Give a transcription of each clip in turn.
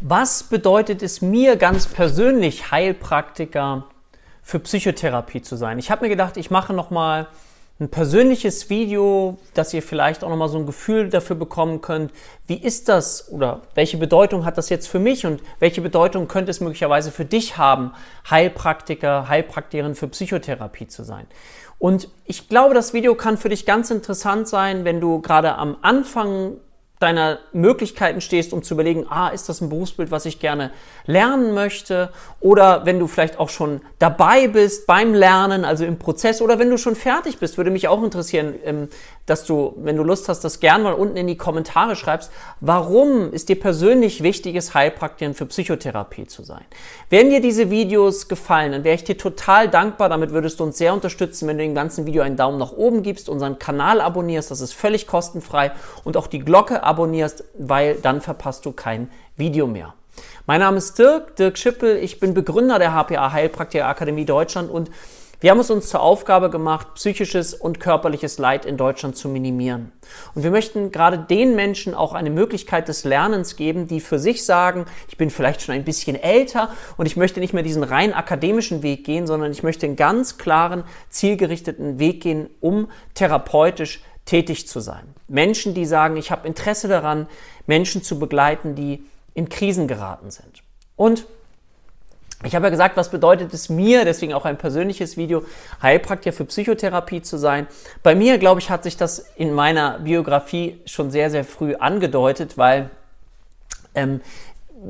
Was bedeutet es mir ganz persönlich, Heilpraktiker für Psychotherapie zu sein? Ich habe mir gedacht, ich mache noch mal ein persönliches Video, dass ihr vielleicht auch noch mal so ein Gefühl dafür bekommen könnt, wie ist das oder welche Bedeutung hat das jetzt für mich und welche Bedeutung könnte es möglicherweise für dich haben, Heilpraktiker, Heilpraktikerin für Psychotherapie zu sein. Und ich glaube, das Video kann für dich ganz interessant sein, wenn du gerade am Anfang deiner Möglichkeiten stehst, um zu überlegen, ah, ist das ein Berufsbild, was ich gerne lernen möchte? Oder wenn du vielleicht auch schon dabei bist beim Lernen, also im Prozess, oder wenn du schon fertig bist, würde mich auch interessieren, ähm, dass du, wenn du Lust hast, das gerne mal unten in die Kommentare schreibst. Warum ist dir persönlich wichtig, es Heilpraktikerin für Psychotherapie zu sein? Wenn dir diese Videos gefallen, dann wäre ich dir total dankbar. Damit würdest du uns sehr unterstützen, wenn du dem ganzen Video einen Daumen nach oben gibst, unseren Kanal abonnierst, das ist völlig kostenfrei und auch die Glocke abonnierst, weil dann verpasst du kein Video mehr. Mein Name ist Dirk, Dirk Schippel. Ich bin Begründer der HPA Heilpraktiker Akademie Deutschland und wir haben es uns zur Aufgabe gemacht, psychisches und körperliches Leid in Deutschland zu minimieren. Und wir möchten gerade den Menschen auch eine Möglichkeit des Lernens geben, die für sich sagen, ich bin vielleicht schon ein bisschen älter und ich möchte nicht mehr diesen rein akademischen Weg gehen, sondern ich möchte einen ganz klaren, zielgerichteten Weg gehen, um therapeutisch tätig zu sein. Menschen, die sagen, ich habe Interesse daran, Menschen zu begleiten, die in Krisen geraten sind. Und ich habe ja gesagt, was bedeutet es mir, deswegen auch ein persönliches Video, Heilpraktiker für Psychotherapie zu sein. Bei mir, glaube ich, hat sich das in meiner Biografie schon sehr, sehr früh angedeutet, weil ähm,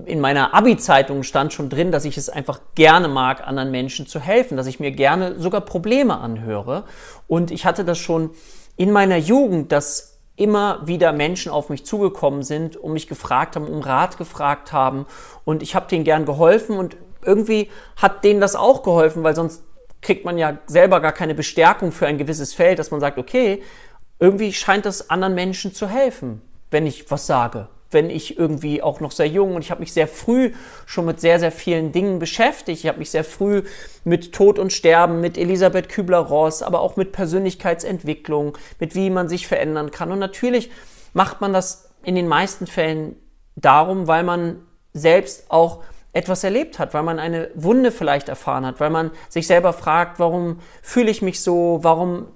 in meiner Abi-Zeitung stand schon drin, dass ich es einfach gerne mag, anderen Menschen zu helfen, dass ich mir gerne sogar Probleme anhöre. Und ich hatte das schon in meiner Jugend, dass immer wieder Menschen auf mich zugekommen sind und mich gefragt haben, um Rat gefragt haben. Und ich habe denen gern geholfen und irgendwie hat denen das auch geholfen, weil sonst kriegt man ja selber gar keine Bestärkung für ein gewisses Feld, dass man sagt, okay, irgendwie scheint das anderen Menschen zu helfen, wenn ich was sage wenn ich irgendwie auch noch sehr jung und ich habe mich sehr früh schon mit sehr, sehr vielen Dingen beschäftigt. Ich habe mich sehr früh mit Tod und Sterben, mit Elisabeth Kübler-Ross, aber auch mit Persönlichkeitsentwicklung, mit wie man sich verändern kann. Und natürlich macht man das in den meisten Fällen darum, weil man selbst auch etwas erlebt hat, weil man eine Wunde vielleicht erfahren hat, weil man sich selber fragt, warum fühle ich mich so, warum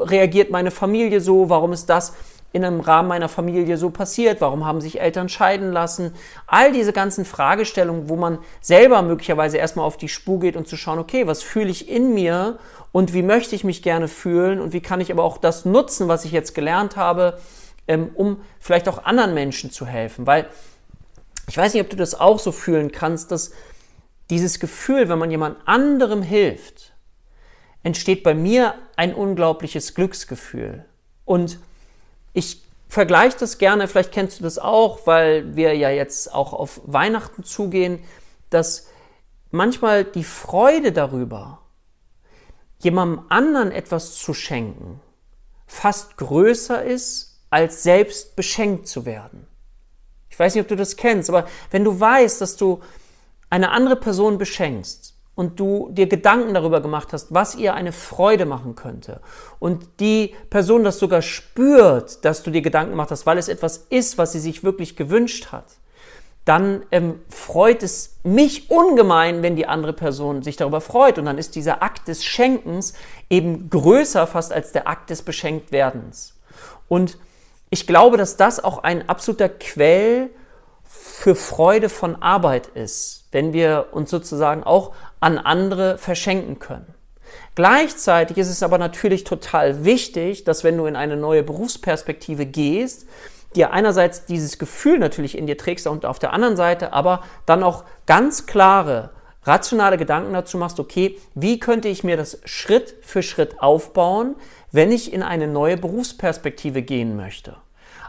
reagiert meine Familie so, warum ist das in einem Rahmen meiner Familie so passiert, warum haben sich Eltern scheiden lassen, all diese ganzen Fragestellungen, wo man selber möglicherweise erstmal auf die Spur geht und zu schauen, okay, was fühle ich in mir und wie möchte ich mich gerne fühlen und wie kann ich aber auch das nutzen, was ich jetzt gelernt habe, ähm, um vielleicht auch anderen Menschen zu helfen, weil ich weiß nicht, ob du das auch so fühlen kannst, dass dieses Gefühl, wenn man jemand anderem hilft, entsteht bei mir ein unglaubliches Glücksgefühl. Und ich vergleiche das gerne, vielleicht kennst du das auch, weil wir ja jetzt auch auf Weihnachten zugehen, dass manchmal die Freude darüber, jemandem anderen etwas zu schenken, fast größer ist, als selbst beschenkt zu werden. Ich weiß nicht, ob du das kennst, aber wenn du weißt, dass du eine andere Person beschenkst und du dir Gedanken darüber gemacht hast, was ihr eine Freude machen könnte und die Person das sogar spürt, dass du dir Gedanken gemacht hast, weil es etwas ist, was sie sich wirklich gewünscht hat, dann ähm, freut es mich ungemein, wenn die andere Person sich darüber freut. Und dann ist dieser Akt des Schenkens eben größer fast als der Akt des Beschenktwerdens. Und ich glaube, dass das auch ein absoluter Quell für Freude von Arbeit ist, wenn wir uns sozusagen auch an andere verschenken können. Gleichzeitig ist es aber natürlich total wichtig, dass wenn du in eine neue Berufsperspektive gehst, dir einerseits dieses Gefühl natürlich in dir trägst und auf der anderen Seite aber dann auch ganz klare, rationale Gedanken dazu machst, okay, wie könnte ich mir das Schritt für Schritt aufbauen, wenn ich in eine neue Berufsperspektive gehen möchte.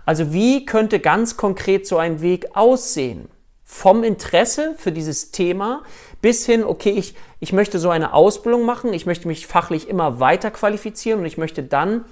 Also wie könnte ganz konkret so ein Weg aussehen? Vom Interesse für dieses Thema bis hin, okay, ich, ich möchte so eine Ausbildung machen, ich möchte mich fachlich immer weiter qualifizieren und ich möchte dann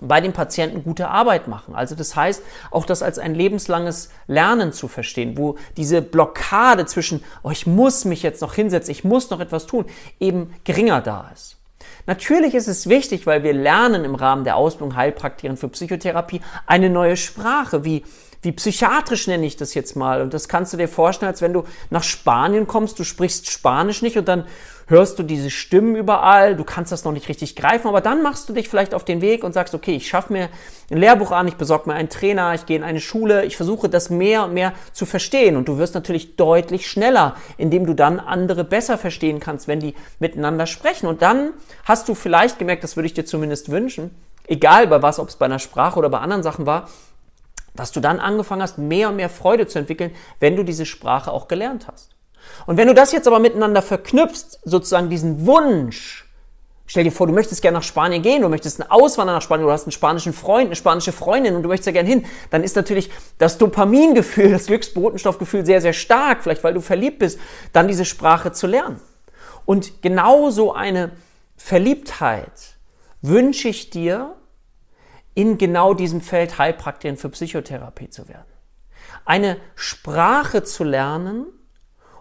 bei den Patienten gute Arbeit machen. Also das heißt, auch das als ein lebenslanges Lernen zu verstehen, wo diese Blockade zwischen, oh, ich muss mich jetzt noch hinsetzen, ich muss noch etwas tun, eben geringer da ist. Natürlich ist es wichtig, weil wir lernen im Rahmen der Ausbildung Heilpraktikerin für Psychotherapie eine neue Sprache. Wie, wie psychiatrisch nenne ich das jetzt mal. Und das kannst du dir vorstellen, als wenn du nach Spanien kommst, du sprichst Spanisch nicht und dann hörst du diese Stimmen überall, du kannst das noch nicht richtig greifen, aber dann machst du dich vielleicht auf den Weg und sagst, okay, ich schaffe mir ein Lehrbuch an, ich besorge mir einen Trainer, ich gehe in eine Schule, ich versuche das mehr und mehr zu verstehen und du wirst natürlich deutlich schneller, indem du dann andere besser verstehen kannst, wenn die miteinander sprechen und dann hast du vielleicht gemerkt, das würde ich dir zumindest wünschen, egal bei was, ob es bei einer Sprache oder bei anderen Sachen war, dass du dann angefangen hast, mehr und mehr Freude zu entwickeln, wenn du diese Sprache auch gelernt hast. Und wenn du das jetzt aber miteinander verknüpfst, sozusagen diesen Wunsch, stell dir vor, du möchtest gerne nach Spanien gehen, du möchtest einen Auswandern nach Spanien, du hast einen spanischen Freund, eine spanische Freundin und du möchtest da gerne hin, dann ist natürlich das Dopamingefühl, das Glücksbotenstoffgefühl sehr, sehr stark, vielleicht weil du verliebt bist, dann diese Sprache zu lernen. Und genauso eine Verliebtheit wünsche ich dir, in genau diesem Feld Heilpraktikerin für Psychotherapie zu werden. Eine Sprache zu lernen,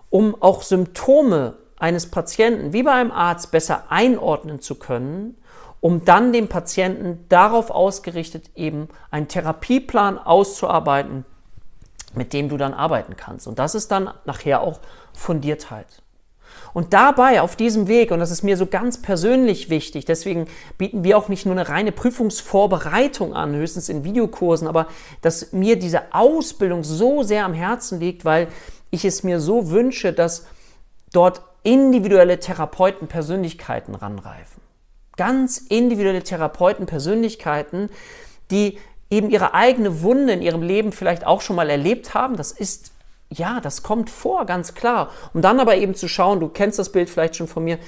um auch Symptome eines Patienten wie bei einem Arzt besser einordnen zu können, um dann dem Patienten darauf ausgerichtet eben einen Therapieplan auszuarbeiten, mit dem du dann arbeiten kannst. Und das ist dann nachher auch Fundiertheit. Und dabei, auf diesem Weg, und das ist mir so ganz persönlich wichtig, deswegen bieten wir auch nicht nur eine reine Prüfungsvorbereitung an, höchstens in Videokursen, aber dass mir diese Ausbildung so sehr am Herzen liegt, weil ich es mir so wünsche, dass dort individuelle Therapeuten Persönlichkeiten ranreifen. Ganz individuelle Therapeuten Persönlichkeiten, die eben ihre eigene Wunde in ihrem Leben vielleicht auch schon mal erlebt haben. Das ist, ja, das kommt vor, ganz klar. Um dann aber eben zu schauen, du kennst das Bild vielleicht schon von mir,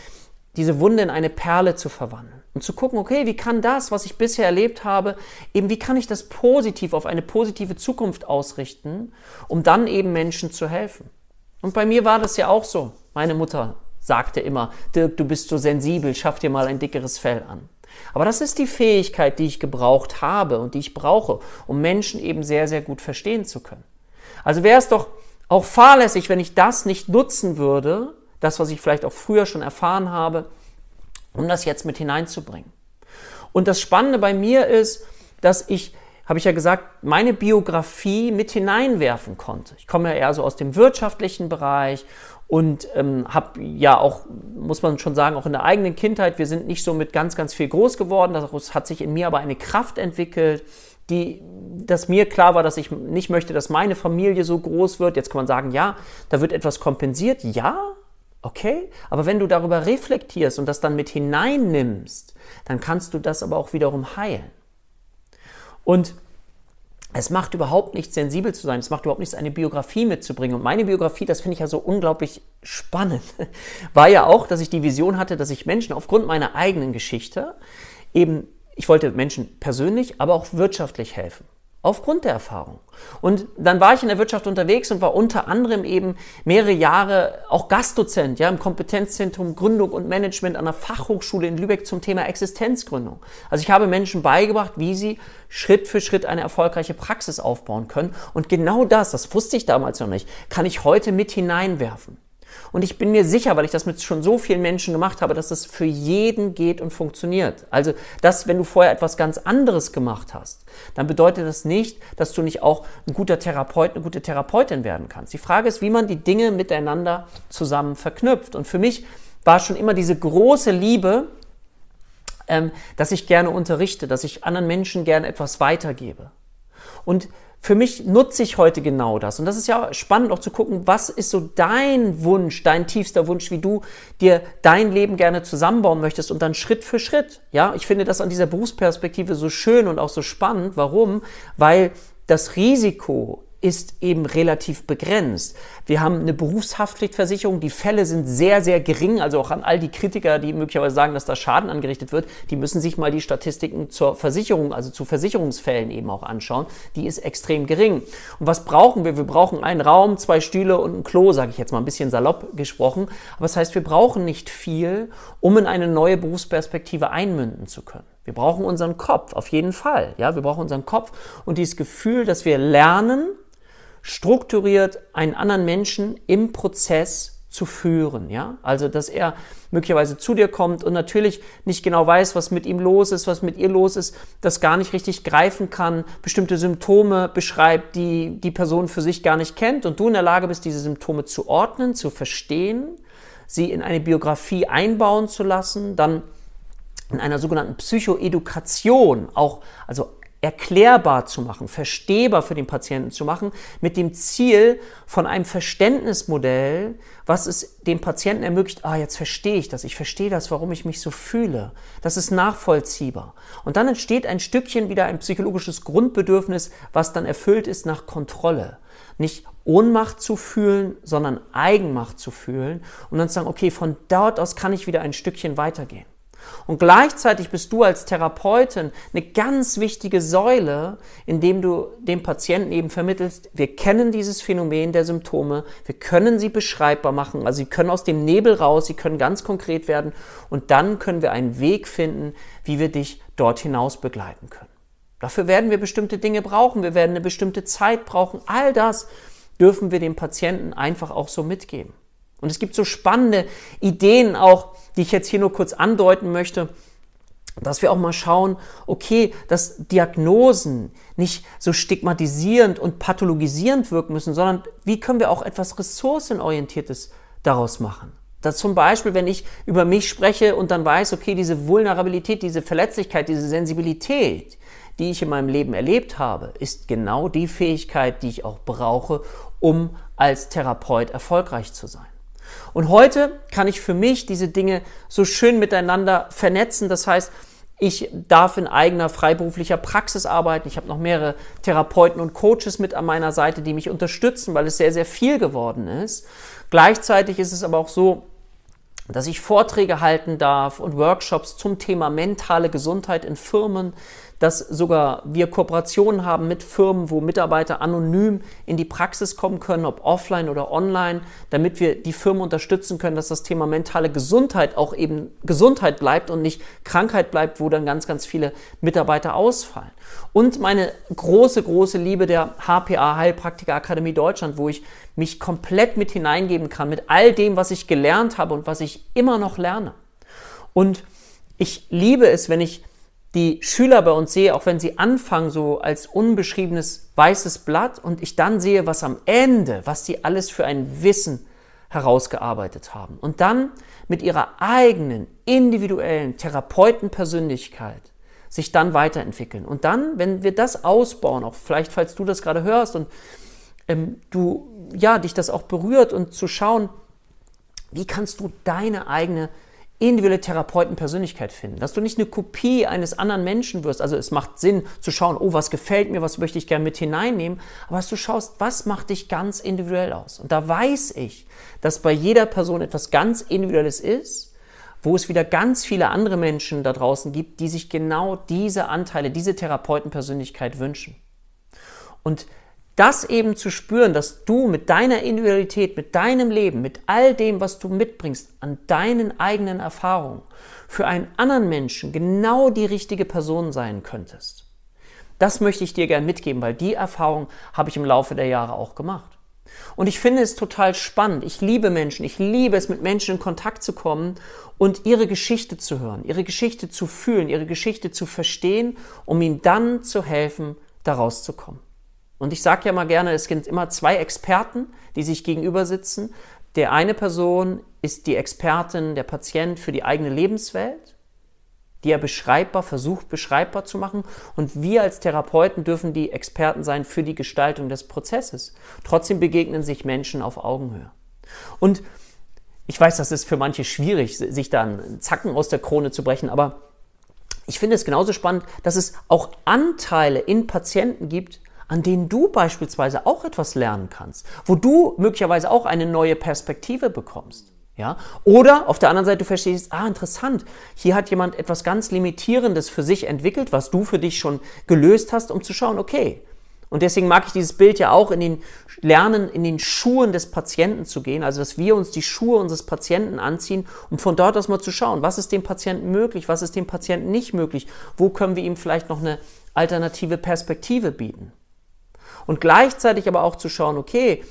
diese Wunde in eine Perle zu verwandeln und zu gucken, okay, wie kann das, was ich bisher erlebt habe, eben wie kann ich das positiv auf eine positive Zukunft ausrichten, um dann eben Menschen zu helfen. Und bei mir war das ja auch so. Meine Mutter sagte immer, Dirk, du bist so sensibel, schaff dir mal ein dickeres Fell an. Aber das ist die Fähigkeit, die ich gebraucht habe und die ich brauche, um Menschen eben sehr, sehr gut verstehen zu können. Also wäre es doch auch fahrlässig, wenn ich das nicht nutzen würde, das, was ich vielleicht auch früher schon erfahren habe, um das jetzt mit hineinzubringen. Und das Spannende bei mir ist, dass ich, habe ich ja gesagt, meine Biografie mit hineinwerfen konnte. Ich komme ja eher so aus dem wirtschaftlichen Bereich und ähm, habe ja auch, muss man schon sagen, auch in der eigenen Kindheit, wir sind nicht so mit ganz, ganz viel groß geworden. Das hat sich in mir aber eine Kraft entwickelt, die, dass mir klar war, dass ich nicht möchte, dass meine Familie so groß wird. Jetzt kann man sagen, ja, da wird etwas kompensiert. Ja, Okay? Aber wenn du darüber reflektierst und das dann mit hineinnimmst, dann kannst du das aber auch wiederum heilen. Und es macht überhaupt nichts, sensibel zu sein. Es macht überhaupt nichts, eine Biografie mitzubringen. Und meine Biografie, das finde ich ja so unglaublich spannend, war ja auch, dass ich die Vision hatte, dass ich Menschen aufgrund meiner eigenen Geschichte eben, ich wollte Menschen persönlich, aber auch wirtschaftlich helfen. Aufgrund der Erfahrung. Und dann war ich in der Wirtschaft unterwegs und war unter anderem eben mehrere Jahre auch Gastdozent, ja, im Kompetenzzentrum Gründung und Management an der Fachhochschule in Lübeck zum Thema Existenzgründung. Also ich habe Menschen beigebracht, wie sie Schritt für Schritt eine erfolgreiche Praxis aufbauen können. Und genau das, das wusste ich damals noch nicht, kann ich heute mit hineinwerfen. Und ich bin mir sicher, weil ich das mit schon so vielen Menschen gemacht habe, dass das für jeden geht und funktioniert. Also, dass, wenn du vorher etwas ganz anderes gemacht hast, dann bedeutet das nicht, dass du nicht auch ein guter Therapeut, eine gute Therapeutin werden kannst. Die Frage ist, wie man die Dinge miteinander zusammen verknüpft. Und für mich war schon immer diese große Liebe, ähm, dass ich gerne unterrichte, dass ich anderen Menschen gerne etwas weitergebe. Und für mich nutze ich heute genau das. Und das ist ja spannend auch zu gucken, was ist so dein Wunsch, dein tiefster Wunsch, wie du dir dein Leben gerne zusammenbauen möchtest und dann Schritt für Schritt. Ja, ich finde das an dieser Berufsperspektive so schön und auch so spannend. Warum? Weil das Risiko ist eben relativ begrenzt. Wir haben eine Berufshaftpflichtversicherung, die Fälle sind sehr, sehr gering, also auch an all die Kritiker, die möglicherweise sagen, dass da Schaden angerichtet wird, die müssen sich mal die Statistiken zur Versicherung, also zu Versicherungsfällen eben auch anschauen. Die ist extrem gering. Und was brauchen wir? Wir brauchen einen Raum, zwei Stühle und ein Klo, sage ich jetzt mal ein bisschen salopp gesprochen. Aber das heißt, wir brauchen nicht viel, um in eine neue Berufsperspektive einmünden zu können. Wir brauchen unseren Kopf, auf jeden Fall. Ja, wir brauchen unseren Kopf und dieses Gefühl, dass wir lernen, strukturiert einen anderen Menschen im Prozess zu führen, ja? Also, dass er möglicherweise zu dir kommt und natürlich nicht genau weiß, was mit ihm los ist, was mit ihr los ist, das gar nicht richtig greifen kann, bestimmte Symptome beschreibt, die die Person für sich gar nicht kennt und du in der Lage bist, diese Symptome zu ordnen, zu verstehen, sie in eine Biografie einbauen zu lassen, dann in einer sogenannten Psychoedukation auch, also erklärbar zu machen, verstehbar für den Patienten zu machen, mit dem Ziel von einem Verständnismodell, was es dem Patienten ermöglicht, ah, jetzt verstehe ich das, ich verstehe das, warum ich mich so fühle. Das ist nachvollziehbar. Und dann entsteht ein Stückchen wieder ein psychologisches Grundbedürfnis, was dann erfüllt ist nach Kontrolle. Nicht Ohnmacht zu fühlen, sondern Eigenmacht zu fühlen und dann zu sagen, okay, von dort aus kann ich wieder ein Stückchen weitergehen. Und gleichzeitig bist du als Therapeutin eine ganz wichtige Säule, indem du dem Patienten eben vermittelst, wir kennen dieses Phänomen der Symptome, wir können sie beschreibbar machen, also sie können aus dem Nebel raus, sie können ganz konkret werden und dann können wir einen Weg finden, wie wir dich dort hinaus begleiten können. Dafür werden wir bestimmte Dinge brauchen, wir werden eine bestimmte Zeit brauchen, all das dürfen wir dem Patienten einfach auch so mitgeben. Und es gibt so spannende Ideen auch, die ich jetzt hier nur kurz andeuten möchte, dass wir auch mal schauen, okay, dass Diagnosen nicht so stigmatisierend und pathologisierend wirken müssen, sondern wie können wir auch etwas ressourcenorientiertes daraus machen? Dass zum Beispiel, wenn ich über mich spreche und dann weiß, okay, diese Vulnerabilität, diese Verletzlichkeit, diese Sensibilität, die ich in meinem Leben erlebt habe, ist genau die Fähigkeit, die ich auch brauche, um als Therapeut erfolgreich zu sein. Und heute kann ich für mich diese Dinge so schön miteinander vernetzen. Das heißt, ich darf in eigener freiberuflicher Praxis arbeiten. Ich habe noch mehrere Therapeuten und Coaches mit an meiner Seite, die mich unterstützen, weil es sehr, sehr viel geworden ist. Gleichzeitig ist es aber auch so, dass ich Vorträge halten darf und Workshops zum Thema mentale Gesundheit in Firmen, dass sogar wir Kooperationen haben mit Firmen, wo Mitarbeiter anonym in die Praxis kommen können, ob offline oder online, damit wir die Firmen unterstützen können, dass das Thema mentale Gesundheit auch eben Gesundheit bleibt und nicht Krankheit bleibt, wo dann ganz, ganz viele Mitarbeiter ausfallen. Und meine große, große Liebe der HPA Heilpraktiker Akademie Deutschland, wo ich mich komplett mit hineingeben kann, mit all dem, was ich gelernt habe und was ich immer noch lerne. Und ich liebe es, wenn ich die Schüler bei uns sehe, auch wenn sie anfangen so als unbeschriebenes weißes Blatt und ich dann sehe, was am Ende, was sie alles für ein Wissen herausgearbeitet haben. Und dann mit ihrer eigenen individuellen Therapeutenpersönlichkeit sich dann weiterentwickeln. Und dann, wenn wir das ausbauen, auch vielleicht, falls du das gerade hörst und ähm, du, ja, dich das auch berührt und zu schauen, wie kannst du deine eigene individuelle Therapeutenpersönlichkeit finden, dass du nicht eine Kopie eines anderen Menschen wirst. Also es macht Sinn zu schauen, oh, was gefällt mir, was möchte ich gerne mit hineinnehmen, aber dass du schaust, was macht dich ganz individuell aus. Und da weiß ich, dass bei jeder Person etwas ganz Individuelles ist, wo es wieder ganz viele andere Menschen da draußen gibt, die sich genau diese Anteile, diese Therapeutenpersönlichkeit wünschen. Und das eben zu spüren, dass du mit deiner Individualität, mit deinem Leben, mit all dem, was du mitbringst, an deinen eigenen Erfahrungen, für einen anderen Menschen genau die richtige Person sein könntest. Das möchte ich dir gern mitgeben, weil die Erfahrung habe ich im Laufe der Jahre auch gemacht. Und ich finde es total spannend. Ich liebe Menschen. Ich liebe es, mit Menschen in Kontakt zu kommen und ihre Geschichte zu hören, ihre Geschichte zu fühlen, ihre Geschichte zu verstehen, um ihnen dann zu helfen, daraus zu kommen. Und ich sage ja mal gerne, es gibt immer zwei Experten, die sich gegenüber sitzen. Der eine Person ist die Expertin, der Patient für die eigene Lebenswelt, die er beschreibbar versucht, beschreibbar zu machen. Und wir als Therapeuten dürfen die Experten sein für die Gestaltung des Prozesses. Trotzdem begegnen sich Menschen auf Augenhöhe. Und ich weiß, das ist für manche schwierig, sich da einen Zacken aus der Krone zu brechen, aber ich finde es genauso spannend, dass es auch Anteile in Patienten gibt, an denen du beispielsweise auch etwas lernen kannst, wo du möglicherweise auch eine neue Perspektive bekommst. Ja? Oder auf der anderen Seite du verstehst, ah, interessant, hier hat jemand etwas ganz Limitierendes für sich entwickelt, was du für dich schon gelöst hast, um zu schauen, okay. Und deswegen mag ich dieses Bild ja auch in den Lernen, in den Schuhen des Patienten zu gehen, also dass wir uns die Schuhe unseres Patienten anziehen, um von dort aus mal zu schauen, was ist dem Patienten möglich, was ist dem Patienten nicht möglich, wo können wir ihm vielleicht noch eine alternative Perspektive bieten. Und gleichzeitig aber auch zu schauen, okay,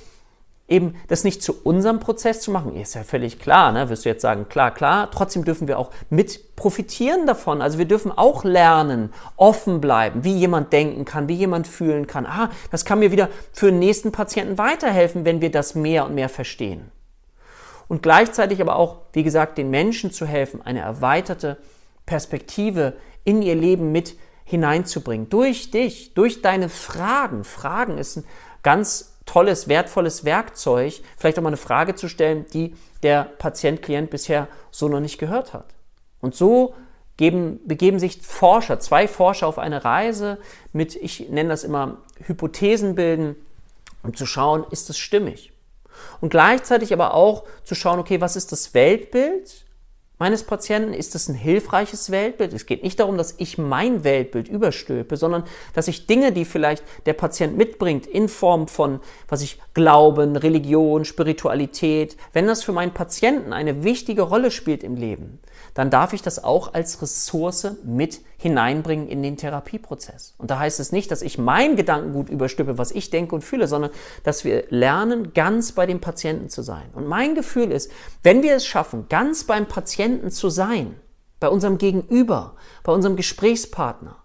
eben das nicht zu unserem Prozess zu machen, ist ja völlig klar, ne? wirst du jetzt sagen, klar, klar, trotzdem dürfen wir auch mit profitieren davon. Also wir dürfen auch lernen, offen bleiben, wie jemand denken kann, wie jemand fühlen kann. Ah, das kann mir wieder für den nächsten Patienten weiterhelfen, wenn wir das mehr und mehr verstehen. Und gleichzeitig aber auch, wie gesagt, den Menschen zu helfen, eine erweiterte Perspektive in ihr Leben mit hineinzubringen. Durch dich, durch deine Fragen. Fragen ist ein ganz tolles, wertvolles Werkzeug, vielleicht auch mal eine Frage zu stellen, die der Patient, Klient bisher so noch nicht gehört hat. Und so geben, begeben sich Forscher, zwei Forscher auf eine Reise mit, ich nenne das immer Hypothesen bilden, um zu schauen, ist das stimmig? Und gleichzeitig aber auch zu schauen, okay, was ist das Weltbild meines Patienten? Ist es ein hilfreiches Weltbild? Es geht nicht darum, dass ich mein Weltbild überstülpe, sondern dass ich Dinge, die vielleicht der Patient mitbringt, in Form von, was ich Glauben, Religion, Spiritualität, wenn das für meinen Patienten eine wichtige Rolle spielt im Leben, dann darf ich das auch als Ressource mit hineinbringen in den Therapieprozess. Und da heißt es nicht, dass ich mein Gedankengut überstülpe, was ich denke und fühle, sondern dass wir lernen, ganz bei dem Patienten zu sein. Und mein Gefühl ist, wenn wir es schaffen, ganz beim Patienten zu sein, bei unserem Gegenüber, bei unserem Gesprächspartner,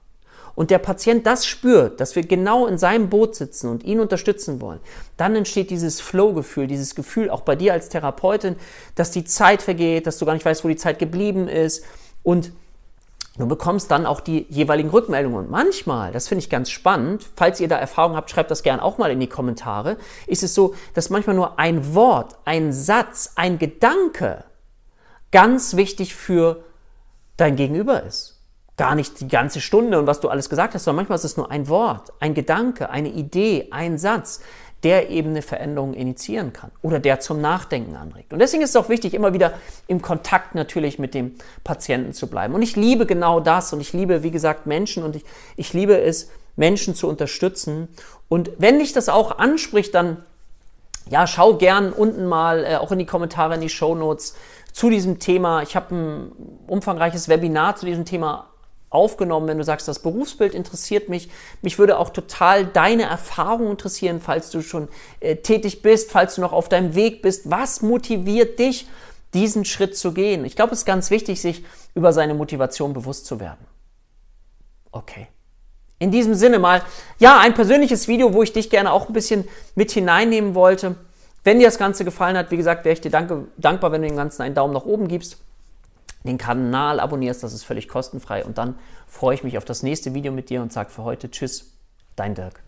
und der Patient das spürt, dass wir genau in seinem Boot sitzen und ihn unterstützen wollen, dann entsteht dieses Flow-Gefühl, dieses Gefühl auch bei dir als Therapeutin, dass die Zeit vergeht, dass du gar nicht weißt, wo die Zeit geblieben ist und Du bekommst dann auch die jeweiligen Rückmeldungen. Und manchmal, das finde ich ganz spannend, falls ihr da Erfahrung habt, schreibt das gerne auch mal in die Kommentare, ist es so, dass manchmal nur ein Wort, ein Satz, ein Gedanke ganz wichtig für dein Gegenüber ist gar nicht die ganze Stunde und was du alles gesagt hast, sondern manchmal ist es nur ein Wort, ein Gedanke, eine Idee, ein Satz, der eben eine Veränderung initiieren kann oder der zum Nachdenken anregt. Und deswegen ist es auch wichtig, immer wieder im Kontakt natürlich mit dem Patienten zu bleiben. Und ich liebe genau das und ich liebe, wie gesagt, Menschen und ich, ich liebe es, Menschen zu unterstützen. Und wenn dich das auch anspricht, dann ja, schau gern unten mal äh, auch in die Kommentare, in die Show Notes zu diesem Thema. Ich habe ein umfangreiches Webinar zu diesem Thema aufgenommen, wenn du sagst, das Berufsbild interessiert mich. Mich würde auch total deine Erfahrung interessieren, falls du schon äh, tätig bist, falls du noch auf deinem Weg bist. Was motiviert dich, diesen Schritt zu gehen? Ich glaube, es ist ganz wichtig, sich über seine Motivation bewusst zu werden. Okay. In diesem Sinne mal, ja, ein persönliches Video, wo ich dich gerne auch ein bisschen mit hineinnehmen wollte. Wenn dir das Ganze gefallen hat, wie gesagt, wäre ich dir danke, dankbar, wenn du dem Ganzen einen Daumen nach oben gibst den Kanal abonnierst, das ist völlig kostenfrei. Und dann freue ich mich auf das nächste Video mit dir und sage für heute Tschüss, dein Dirk.